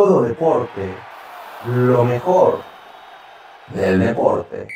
todo deporte, lo mejor del deporte.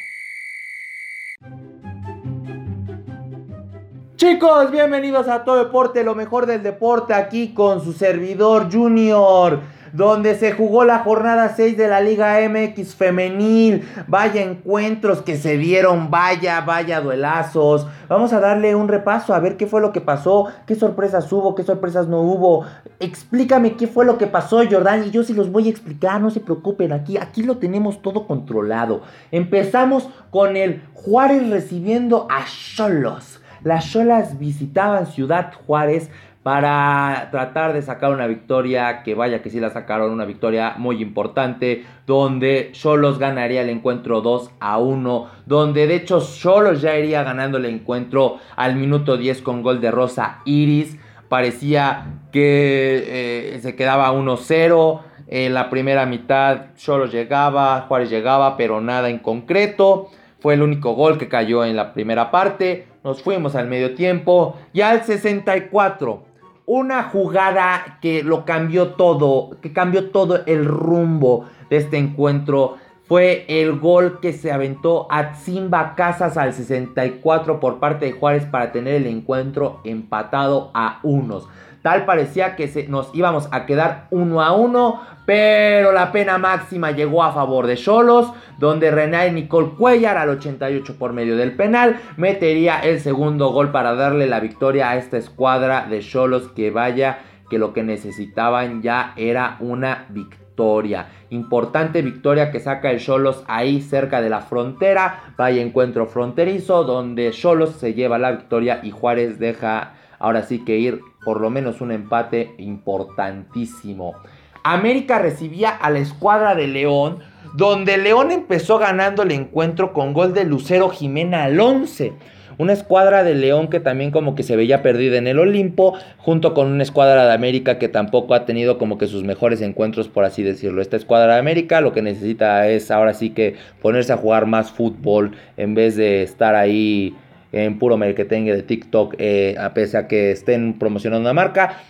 Chicos, bienvenidos a Todo Deporte, lo mejor del deporte, aquí con su servidor Junior, donde se jugó la jornada 6 de la Liga MX femenil. Vaya encuentros que se dieron, vaya, vaya duelazos. Vamos a darle un repaso a ver qué fue lo que pasó, qué sorpresas hubo, qué sorpresas no hubo. Explícame qué fue lo que pasó, Jordán, y yo sí los voy a explicar, no se preocupen, aquí, aquí lo tenemos todo controlado. Empezamos con el Juárez recibiendo a Cholos. Las Cholas visitaban Ciudad Juárez para tratar de sacar una victoria, que vaya que sí la sacaron, una victoria muy importante, donde Cholos ganaría el encuentro 2 a 1, donde de hecho Cholos ya iría ganando el encuentro al minuto 10 con gol de Rosa Iris, parecía que eh, se quedaba 1-0, en la primera mitad Cholos llegaba, Juárez llegaba, pero nada en concreto, fue el único gol que cayó en la primera parte, nos fuimos al medio tiempo. Y al 64. Una jugada que lo cambió todo, que cambió todo el rumbo de este encuentro. Fue el gol que se aventó a Zimba Casas al 64 por parte de Juárez para tener el encuentro empatado a unos. Tal parecía que se, nos íbamos a quedar uno a uno, pero la pena máxima llegó a favor de Cholos, donde René Nicole Cuellar al 88 por medio del penal metería el segundo gol para darle la victoria a esta escuadra de Cholos que vaya que lo que necesitaban ya era una victoria. Importante victoria que saca el Cholos ahí cerca de la frontera. Vaya encuentro fronterizo donde Cholos se lleva la victoria y Juárez deja ahora sí que ir por lo menos un empate importantísimo. América recibía a la escuadra de León, donde León empezó ganando el encuentro con gol de Lucero Jimena al 11. Una escuadra de León que también como que se veía perdida en el Olimpo, junto con una escuadra de América que tampoco ha tenido como que sus mejores encuentros, por así decirlo. Esta escuadra de América lo que necesita es ahora sí que ponerse a jugar más fútbol en vez de estar ahí en puro marketing de TikTok, eh, a pesar que estén promocionando una marca,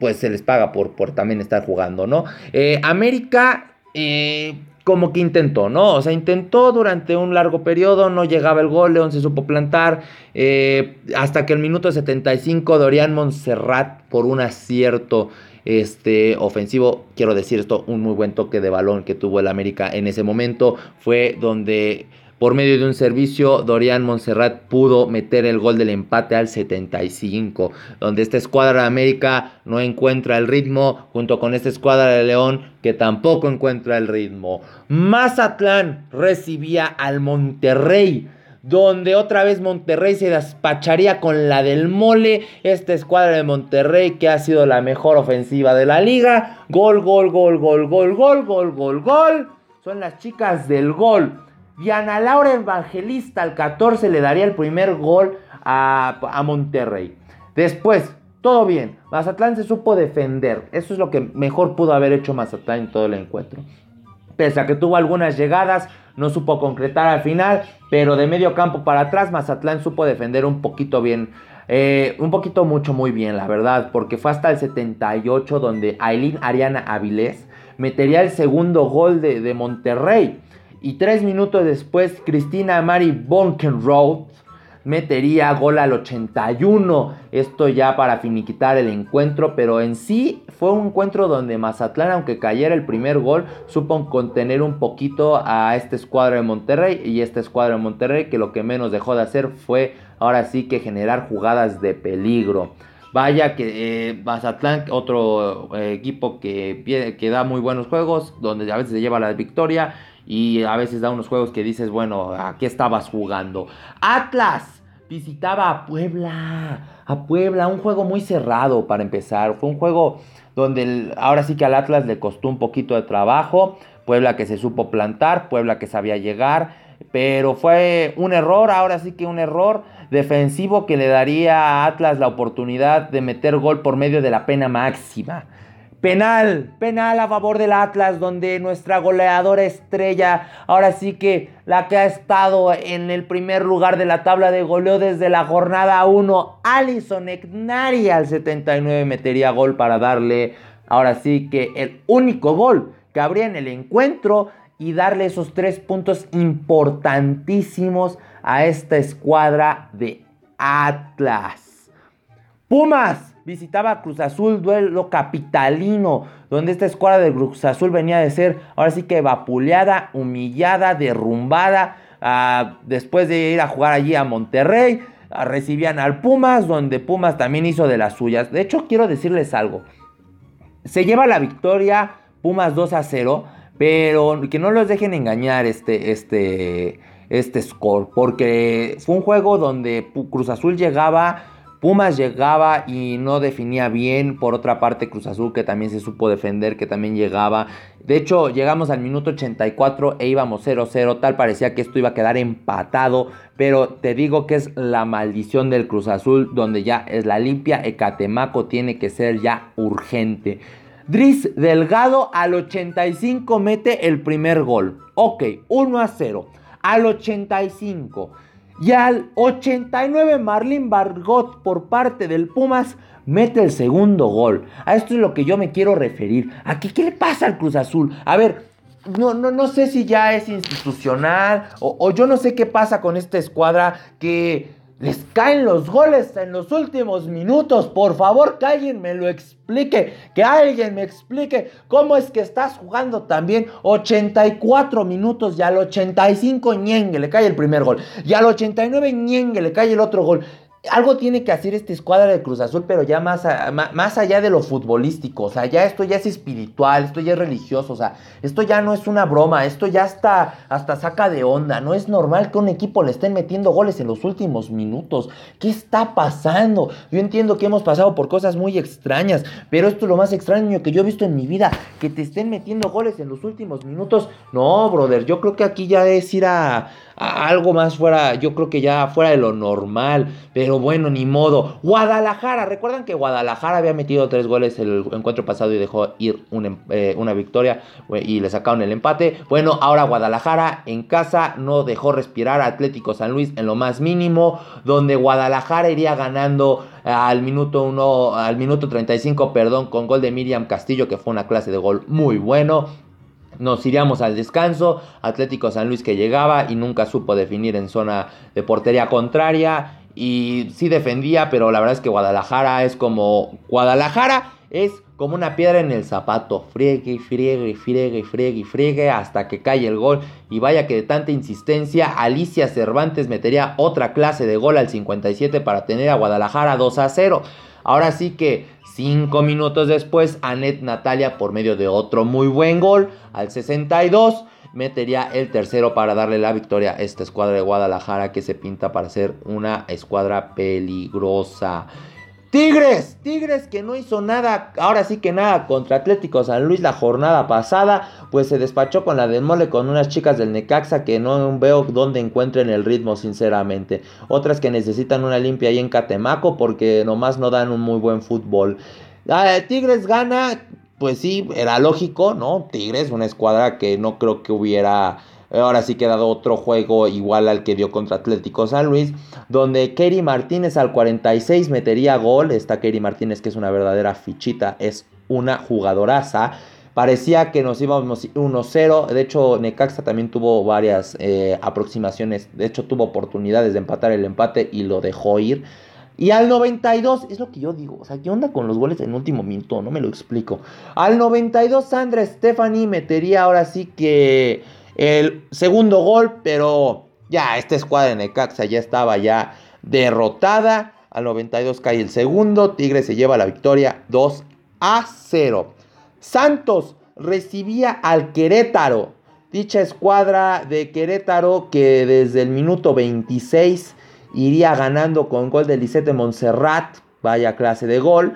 pues se les paga por, por también estar jugando, ¿no? Eh, América eh, como que intentó, ¿no? O sea, intentó durante un largo periodo, no llegaba el gol, León se supo plantar, hasta que el minuto 75 Dorian Montserrat por un acierto este ofensivo, quiero decir esto, un muy buen toque de balón que tuvo el América en ese momento, fue donde por medio de un servicio, Dorian Montserrat pudo meter el gol del empate al 75, donde esta escuadra de América no encuentra el ritmo, junto con esta escuadra de León que tampoco encuentra el ritmo. Mazatlán recibía al Monterrey donde otra vez Monterrey se despacharía con la del mole, esta escuadra de Monterrey que ha sido la mejor ofensiva de la liga, gol, gol, gol, gol, gol, gol, gol, gol, gol, son las chicas del gol. Diana Laura Evangelista al 14 le daría el primer gol a, Monterrey. Después, todo bien. Mazatlán se supo defender. Eso es lo que mejor pudo haber hecho Mazatlán en todo el encuentro. Pese a que tuvo algunas llegadas, no supo concretar al final, pero de medio campo para atrás, Mazatlán supo defender un poquito bien. Eh, un poquito mucho muy bien, la verdad, porque fue hasta el 78 donde Aileen Ariana Avilés metería el segundo gol de Monterrey. Y tres minutos después, Cristina Mari Bonkenroth metería gol al 81. Esto ya para finiquitar el encuentro, pero en sí fue un encuentro donde Mazatlán, aunque cayera el primer gol, supo contener un poquito a esta escuadra de Monterrey y esta escuadra de Monterrey que lo que menos dejó de hacer fue ahora sí que generar jugadas de peligro. Vaya que eh, Mazatlán, otro eh, equipo que, que da muy buenos juegos, donde a veces se lleva la victoria y a veces da unos juegos que dices, bueno, ¿a qué estabas jugando? Atlas visitaba a Puebla, a Puebla, un juego muy cerrado para empezar. Fue un juego donde ahora sí que al Atlas le costó un poquito de trabajo. Puebla que se supo plantar, Puebla que sabía llegar, pero fue un error, ahora sí que un error defensivo que le daría a Atlas la oportunidad de meter gol por medio de la pena máxima. Penal, penal a favor del Atlas, donde nuestra goleadora estrella, ahora sí que la que ha estado en el primer lugar de la tabla de goleo desde la jornada 1, Alison Egnari al 79 metería gol para darle ahora sí que el único gol que habría en el encuentro y darle esos tres puntos importantísimos a esta escuadra de Atlas. Pumas visitaba Cruz Azul, duelo capitalino, donde esta escuadra de Cruz Azul venía de ser ahora sí que vapuleada, humillada, derrumbada, ah, después de ir a jugar allí a Monterrey, ah, recibían al Pumas, donde Pumas también hizo de las suyas. De hecho, quiero decirles algo. Se lleva la victoria Pumas 2 a 0, pero que no los dejen engañar este, este, este score, porque fue un juego donde Cruz Azul llegaba Pumas llegaba y no definía bien. Por otra parte, Cruz Azul que también se supo defender, que también llegaba. De hecho, llegamos al minuto 84 e íbamos 0-0. Tal parecía que esto iba a quedar empatado. Pero te digo que es la maldición del Cruz Azul, donde ya es la limpia. Ecatemaco tiene que ser ya urgente. Driz Delgado al 85 mete el primer gol. Ok, 1 a 0. Al 85. Y al 89 Marlin Bargot por parte del Pumas mete el segundo gol. A esto es lo que yo me quiero referir. Aquí, ¿qué le pasa al Cruz Azul? A ver, no, no, no sé si ya es institucional o, o yo no sé qué pasa con esta escuadra que les caen los goles en los últimos minutos. Por favor, que alguien me lo explique. Que alguien me explique cómo es que estás jugando también 84 minutos y al 85 ñengue le cae el primer gol. Y al 89 ñengue le cae el otro gol algo tiene que hacer esta escuadra de Cruz Azul, pero ya más, más allá de lo futbolístico. O sea, ya esto ya es espiritual, esto ya es religioso. O sea, esto ya no es una broma, esto ya está hasta saca de onda. No es normal que un equipo le estén metiendo goles en los últimos minutos. ¿Qué está pasando? Yo entiendo que hemos pasado por cosas muy extrañas, pero esto es lo más extraño que yo he visto en mi vida. Que te estén metiendo goles en los últimos minutos. No, brother, yo creo que aquí ya es ir a algo más fuera, yo creo que ya fuera de lo normal, pero bueno, ni modo. Guadalajara, recuerdan que Guadalajara había metido tres goles el encuentro pasado y dejó ir em, eh, una victoria y le sacaron el empate. Bueno, ahora Guadalajara en casa no dejó respirar Atlético San Luis en lo más mínimo, donde Guadalajara iría ganando al minuto 1, al minuto 35, perdón, con gol de Miriam Castillo, que fue una clase de gol muy bueno. Nos iríamos al descanso. Atlético San Luis que llegaba y nunca supo definir en zona de portería contraria. Y sí defendía, pero la verdad es que Guadalajara es como. Guadalajara es como una piedra en el zapato. Friegue friegue friegue friegue friegue hasta que cae el gol. Y vaya que de tanta insistencia, Alicia Cervantes metería otra clase de gol al 57 para tener a Guadalajara 2 a 0. Ahora sí que cinco minutos después, Anet Natalia, por medio de otro muy buen gol, al 62, metería el tercero para darle la victoria a esta escuadra de Guadalajara que se pinta para ser una escuadra peligrosa. Tigres, Tigres que no hizo nada, ahora sí que nada contra Atlético San Luis la jornada pasada, pues se despachó con la de mole con unas chicas del Necaxa que no veo dónde encuentren el ritmo sinceramente. Otras que necesitan una limpia ahí en Catemaco porque nomás no dan un muy buen fútbol. Tigres gana, pues sí, era lógico, ¿no? Tigres, una escuadra que no creo que hubiera Ahora sí que dado otro juego igual al que dio contra Atlético San Luis, donde Kerry Martínez al 46 metería gol. Esta Kerry Martínez que es una verdadera fichita, es una jugadoraza. Parecía que nos íbamos 1-0. De hecho, Necaxa también tuvo varias eh, aproximaciones. De hecho, tuvo oportunidades de empatar el empate y lo dejó ir. Y al 92, es lo que yo digo, o sea, ¿qué onda con los goles en último minuto? No me lo explico. Al 92, Sandra Stephanie metería ahora sí que el segundo gol, pero ya esta escuadra de Necaxa ya estaba ya derrotada. Al 92 cae el segundo. Tigre se lleva la victoria 2 a 0. Santos recibía al Querétaro. Dicha escuadra de Querétaro que desde el minuto 26 iría ganando con gol de Lisette Montserrat. Vaya clase de gol.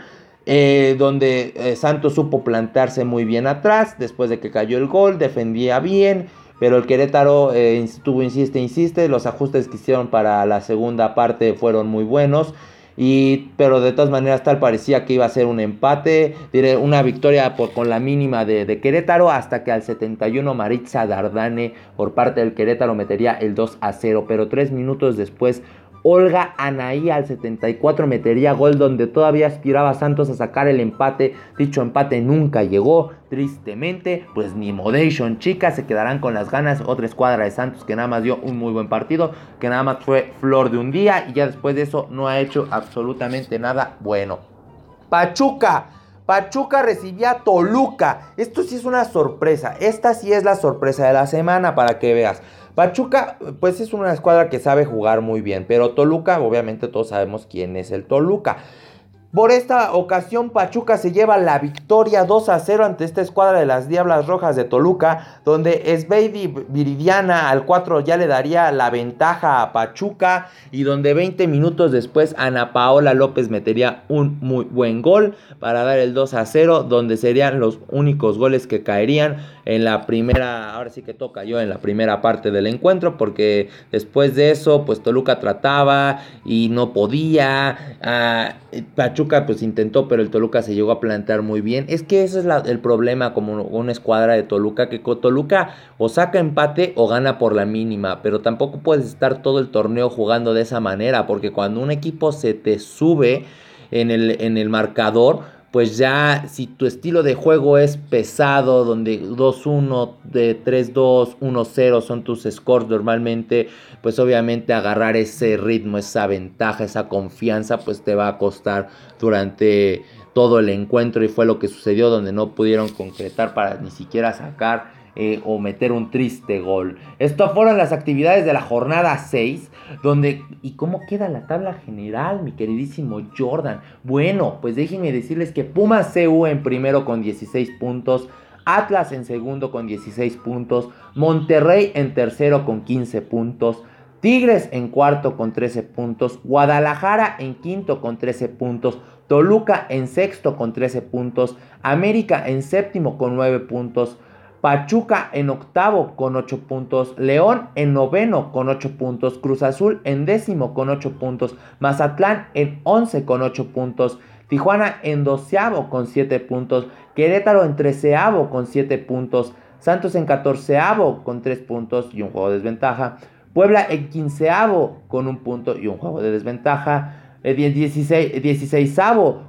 Eh, donde eh, Santos supo plantarse muy bien atrás. Después de que cayó el gol, defendía bien pero el Querétaro eh, estuvo, insiste, insiste. Los ajustes que hicieron para la segunda parte fueron muy buenos. Y, pero de todas maneras tal parecía que iba a ser un empate, diré, una victoria por, con la mínima de, Querétaro hasta que al 71 Maritza Dardane por parte del Querétaro metería el 2 a 0, pero tres minutos después Olga Anaí al 74 metería gol donde todavía aspiraba Santos a sacar el empate. Dicho empate nunca llegó, tristemente. Pues ni Modation, chicas, se quedarán con las ganas. Otra escuadra de Santos que nada más dio un muy buen partido, que nada más fue flor de un día y ya después de eso no ha hecho absolutamente nada bueno. Pachuca. Pachuca recibía a Toluca. Esto sí es una sorpresa. Esta sí es la sorpresa de la semana para que veas. Pachuca, pues es una escuadra que sabe jugar muy bien, pero Toluca, obviamente todos sabemos quién es el Toluca. Por esta ocasión, Pachuca se lleva la victoria 2 a 0 ante esta escuadra de las Diablas Rojas de Toluca, donde Sveidi Viridiana al 4 ya le daría la ventaja a Pachuca y donde 20 minutos después Ana Paola López metería un muy buen gol para dar el 2 a 0, donde serían los únicos goles que caerían en la primera, ahora sí que toca yo en la primera parte del encuentro, porque después de eso, pues Toluca trataba y no podía. Ah, Pachuca pues intentó, pero el Toluca se llegó a plantear muy bien. Es que ese es el problema como una escuadra de Toluca, que Toluca o saca empate o gana por la mínima, pero tampoco puedes estar todo el torneo jugando de esa manera, porque cuando un equipo se te sube en el, en el marcador, pues ya si tu estilo de juego es pesado, donde 2-1, de 3-2, 1-0 son tus scores normalmente, pues obviamente agarrar ese ritmo, esa ventaja, esa confianza, pues te va a costar durante todo el encuentro y fue lo que sucedió donde no pudieron concretar para ni siquiera sacar eh, o meter un triste gol. Esto fueron las actividades de la jornada 6, donde... ¿Y cómo queda la tabla general, mi queridísimo Jordan? Bueno, pues déjenme decirles que Pumas CU en primero con 16 puntos, Atlas en segundo con 16 puntos, Monterrey en tercero con 15 puntos, Tigres en cuarto con 13 puntos, Guadalajara en quinto con 13 puntos, Toluca en sexto con 13 puntos, América en séptimo con 9 puntos, Pachuca en octavo con 8 puntos, León en noveno con 8 puntos, Cruz Azul en décimo con 8 puntos, Mazatlán en 11 con 8 puntos, Tijuana en doceavo con 7 puntos, Querétaro en treceavo con 7 puntos, Santos en catorceavo con 3 puntos y un juego de desventaja, Puebla en quinceavo con un punto y un juego de desventaja, 16, 16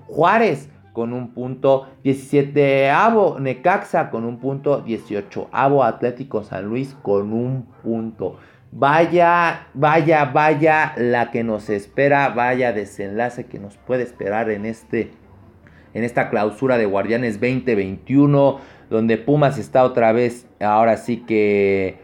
Juárez con un punto, 17 Avo Necaxa con un punto, 18 Avo Atlético San Luis con un punto. Vaya, vaya, vaya la que nos espera, vaya desenlace que nos puede esperar en este en esta clausura de Guardianes 2021, donde Pumas está otra vez, ahora sí que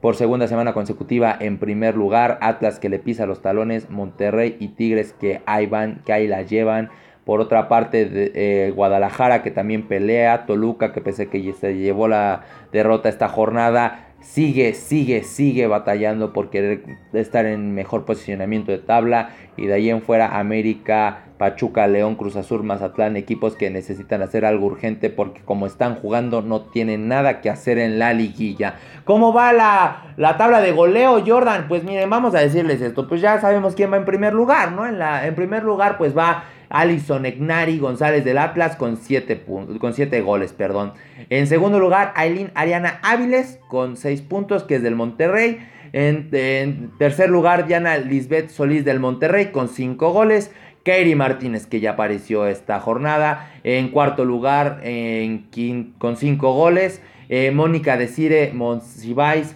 por segunda semana consecutiva en primer lugar, Atlas que le pisa los talones, Monterrey y Tigres que ahí van, que ahí la llevan. Por otra parte, de, eh, Guadalajara que también pelea, Toluca que pese que se llevó la derrota esta jornada, sigue, sigue, sigue batallando por querer estar en mejor posicionamiento de tabla. Y de ahí en fuera, América, Pachuca, León, Cruz Azul, Mazatlán, equipos que necesitan hacer algo urgente porque como están jugando no tienen nada que hacer en la liguilla. ¿Cómo va la, la tabla de goleo, Jordan? Pues miren, vamos a decirles esto. Pues ya sabemos quién va en primer lugar, ¿no? En, la, en primer lugar, pues va Alison Egnari González del Atlas con 7 con goles, perdón. En segundo lugar, Aileen Ariana Áviles con 6 puntos, que es del Monterrey. En, tercer lugar, Diana Lisbeth Solís del Monterrey con 5 goles. Kairi Martínez, que ya apareció esta jornada. En cuarto lugar, con 5 goles. Eh, Mónica Desire Monsiváis,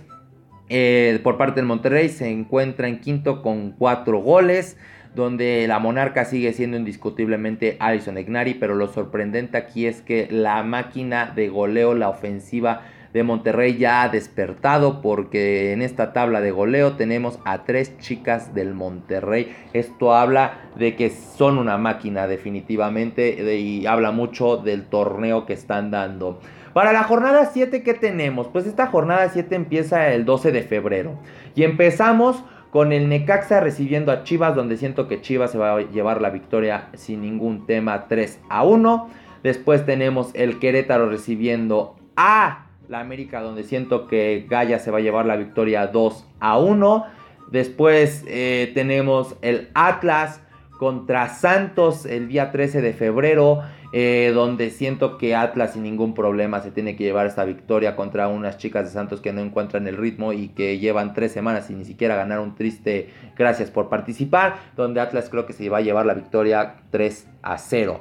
eh, por parte del Monterrey, se encuentra en quinto con 4 goles donde la monarca sigue siendo indiscutiblemente Alison Egnari, pero lo sorprendente aquí es que la máquina de goleo, la ofensiva de Monterrey ya ha despertado porque en esta tabla de goleo tenemos a tres chicas del Monterrey. Esto habla de que son una máquina definitivamente y habla mucho del torneo que están dando. Para la jornada 7, ¿qué tenemos? Pues esta jornada 7 empieza el 12 de febrero y empezamos con el Necaxa recibiendo a Chivas, donde siento que Chivas se va a llevar la victoria sin ningún tema 3 a 1. Después tenemos el Querétaro recibiendo a la América, donde siento que Gaya se va a llevar la victoria 2 a 1. Después eh, tenemos el Atlas contra Santos el día 13 de febrero. Eh, donde siento que Atlas sin ningún problema se tiene que llevar esta victoria contra unas chicas de Santos que no encuentran el ritmo y que llevan tres semanas y ni siquiera ganar un triste gracias por participar, donde Atlas creo que se va a llevar la victoria 3 a 0.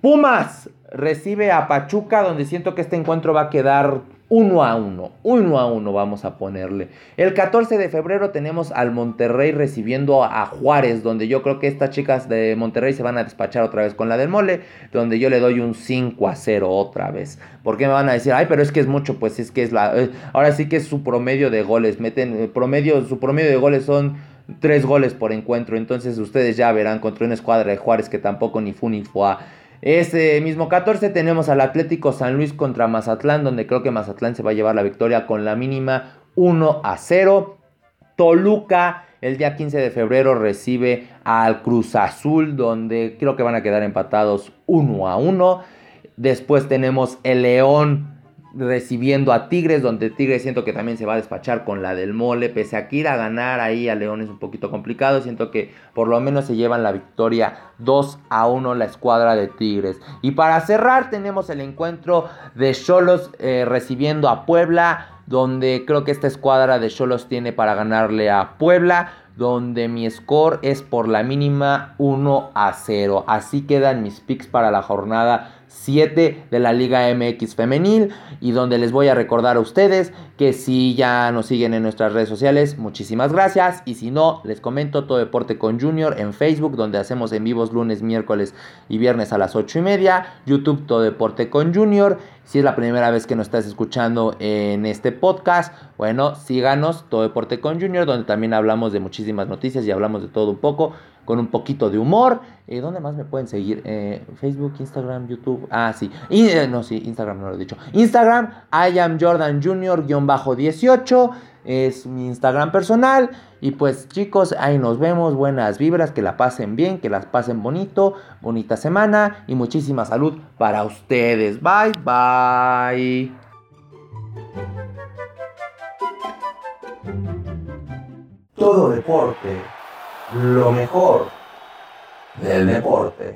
Pumas recibe a Pachuca, donde siento que este encuentro va a quedar uno a uno, uno a uno vamos a ponerle. El 14 de febrero tenemos al Monterrey recibiendo a Juárez, donde yo creo que estas chicas de Monterrey se van a despachar otra vez con la del mole, donde yo le doy un 5 a 0 otra vez. ¿Por qué me van a decir, ay, pero es que es mucho? Pues es que es la... Eh, ahora sí que es su promedio de goles, meten, eh, promedio, su promedio de goles son... Tres goles por encuentro, entonces ustedes ya verán contra una escuadra de Juárez que tampoco ni fu ni fue ese mismo 14 tenemos al Atlético San Luis contra Mazatlán, donde creo que Mazatlán se va a llevar la victoria con la mínima 1 a 0. Toluca el día 15 de febrero recibe al Cruz Azul, donde creo que van a quedar empatados 1 a 1. Después tenemos el León recibiendo a Tigres, donde Tigres siento que también se va a despachar con la del mole, pese a que ir a ganar ahí a León es un poquito complicado, siento que por lo menos se llevan la victoria 2 a 1 la escuadra de Tigres. Y para cerrar tenemos el encuentro de Cholos eh, recibiendo a Puebla, donde creo que esta escuadra de Cholos tiene para ganarle a Puebla donde mi score es por la mínima 1 a 0. Así quedan mis picks para la jornada 7 de la Liga MX femenil y donde les voy a recordar a ustedes que si ya nos siguen en nuestras redes sociales, muchísimas gracias. Y si no, les comento Todo Deporte con Junior en Facebook donde hacemos en vivos lunes, miércoles y viernes a las 8 y media, YouTube Todo Deporte con Junior, si es la primera vez que nos estás escuchando en este podcast, bueno, síganos Todo Deporte con Junior donde también hablamos de muchísimas noticias y hablamos de todo un poco con un poquito de humor. Eh, ¿Dónde más me pueden seguir? Eh, Facebook, Instagram, YouTube. Ah, sí. Eh, no, sí, Instagram no lo he dicho. Instagram, I am Jordan Junior-18. Es mi Instagram personal. Y pues chicos, ahí nos vemos. Buenas vibras, que la pasen bien, que las pasen bonito. Bonita semana y muchísima salud para ustedes. Bye, bye. Todo deporte lo mejor del deporte.